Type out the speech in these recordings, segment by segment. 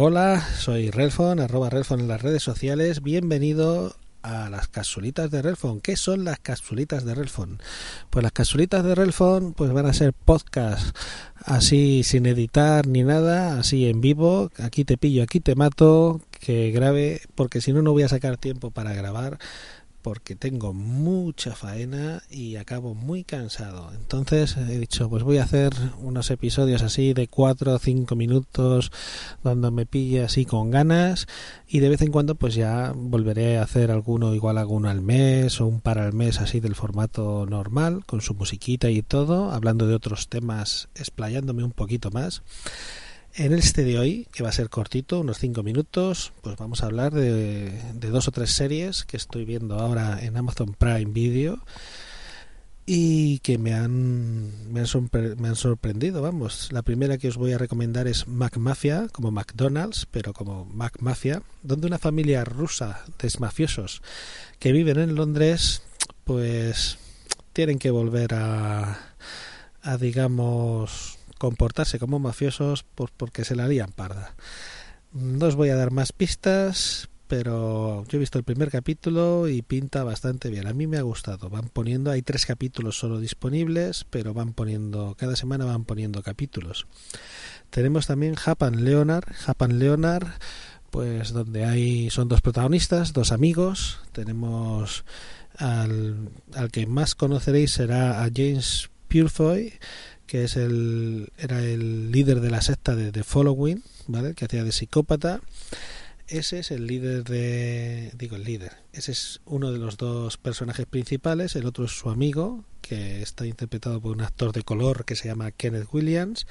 Hola, soy Relfon, arroba Relfon en las redes sociales. Bienvenido a las capsulitas de Relfon. ¿Qué son las capsulitas de Relfon? Pues las capsulitas de Relfon pues van a ser podcast así sin editar ni nada, así en vivo. Aquí te pillo, aquí te mato, que grabe, porque si no, no voy a sacar tiempo para grabar porque tengo mucha faena y acabo muy cansado. Entonces he dicho, pues voy a hacer unos episodios así de 4 o 5 minutos donde me pille así con ganas y de vez en cuando pues ya volveré a hacer alguno igual alguno al mes o un par al mes así del formato normal con su musiquita y todo, hablando de otros temas, explayándome un poquito más. En este de hoy, que va a ser cortito, unos 5 minutos, pues vamos a hablar de, dos o tres series que estoy viendo ahora en Amazon Prime Video y que me han, me han, sorprendido, vamos. La primera que os voy a recomendar es Mac Mafia, como McDonald's, pero como Mac Mafia, donde una familia rusa de mafiosos que viven en Londres, pues tienen que volver a, a digamos, comportarse como mafiosos pues porque se la harían parda. No os voy a dar más pistas, pero yo he visto el primer capítulo y pinta bastante bien. A mí me ha gustado. Van poniendo, hay tres capítulos solo disponibles, pero van poniendo, cada semana van poniendo capítulos. Tenemos también Japan Leonard. Japan Leonard, pues donde hay, son dos protagonistas, dos amigos. Tenemos al, al que más conoceréis será a James Purefoy, que es el era el líder de la secta de The Following, ¿vale? Que hacía de psicópata. Ese es el líder de digo el líder. Ese es uno de los dos personajes principales, el otro es su amigo, que está interpretado por un actor de color que se llama Kenneth Williams,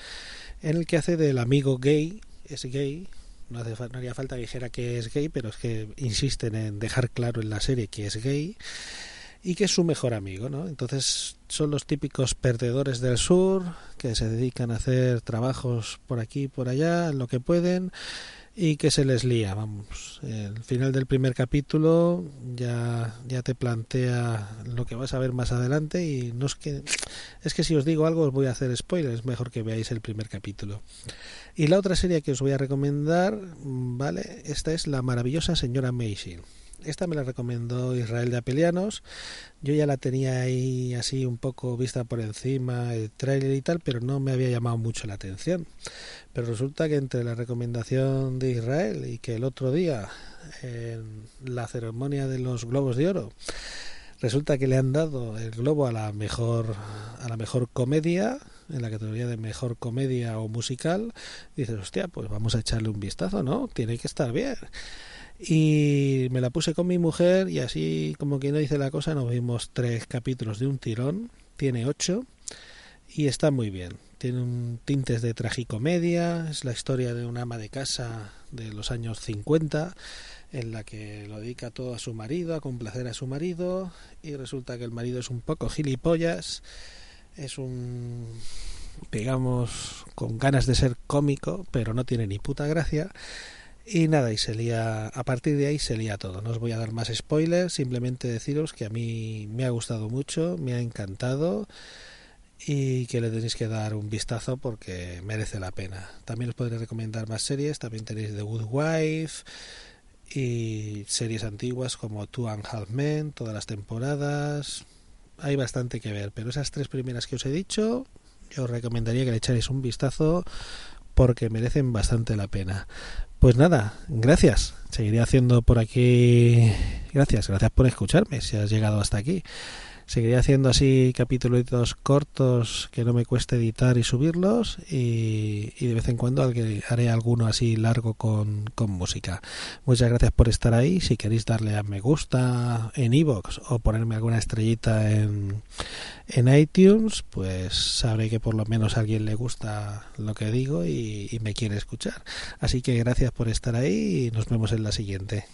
en el que hace del amigo gay, es gay, no, hace, no haría falta que dijera que es gay, pero es que insisten en dejar claro en la serie que es gay y que es su mejor amigo, ¿no? Entonces son los típicos perdedores del sur que se dedican a hacer trabajos por aquí y por allá, lo que pueden y que se les lía, vamos. El final del primer capítulo ya ya te plantea lo que vas a ver más adelante y no es que es que si os digo algo os voy a hacer spoilers, mejor que veáis el primer capítulo. Y la otra serie que os voy a recomendar, ¿vale? Esta es La maravillosa señora Mason esta me la recomendó Israel de Apelianos. Yo ya la tenía ahí así un poco vista por encima, el trailer y tal, pero no me había llamado mucho la atención. Pero resulta que entre la recomendación de Israel y que el otro día, en la ceremonia de los Globos de Oro, resulta que le han dado el globo a la mejor a la mejor comedia en la categoría de mejor comedia o musical dices hostia pues vamos a echarle un vistazo no tiene que estar bien y me la puse con mi mujer y así como quien no dice la cosa nos vimos tres capítulos de un tirón tiene ocho y está muy bien. Tiene un tintes de tragicomedia es la historia de una ama de casa de los años 50 en la que lo dedica todo a su marido a complacer a su marido y resulta que el marido es un poco gilipollas es un digamos con ganas de ser cómico pero no tiene ni puta gracia y nada, y se lía, a partir de ahí se lía todo. No os voy a dar más spoilers, simplemente deciros que a mí me ha gustado mucho, me ha encantado y que le tenéis que dar un vistazo porque merece la pena. También os podré recomendar más series, también tenéis The Good Wife y series antiguas como Two and Half Men, todas las temporadas. Hay bastante que ver, pero esas tres primeras que os he dicho, yo os recomendaría que le echarais un vistazo porque merecen bastante la pena. Pues nada, gracias. Seguiré haciendo por aquí. Gracias, gracias por escucharme si has llegado hasta aquí. Seguiré haciendo así capítulos cortos que no me cueste editar y subirlos y, de vez en cuando haré alguno así largo con, con, música. Muchas gracias por estar ahí. Si queréis darle a me gusta en iVoox o ponerme alguna estrellita en, en iTunes, pues sabré que por lo menos a alguien le gusta lo que digo y me quiere escuchar. Así que gracias por estar ahí y nos vemos en la siguiente.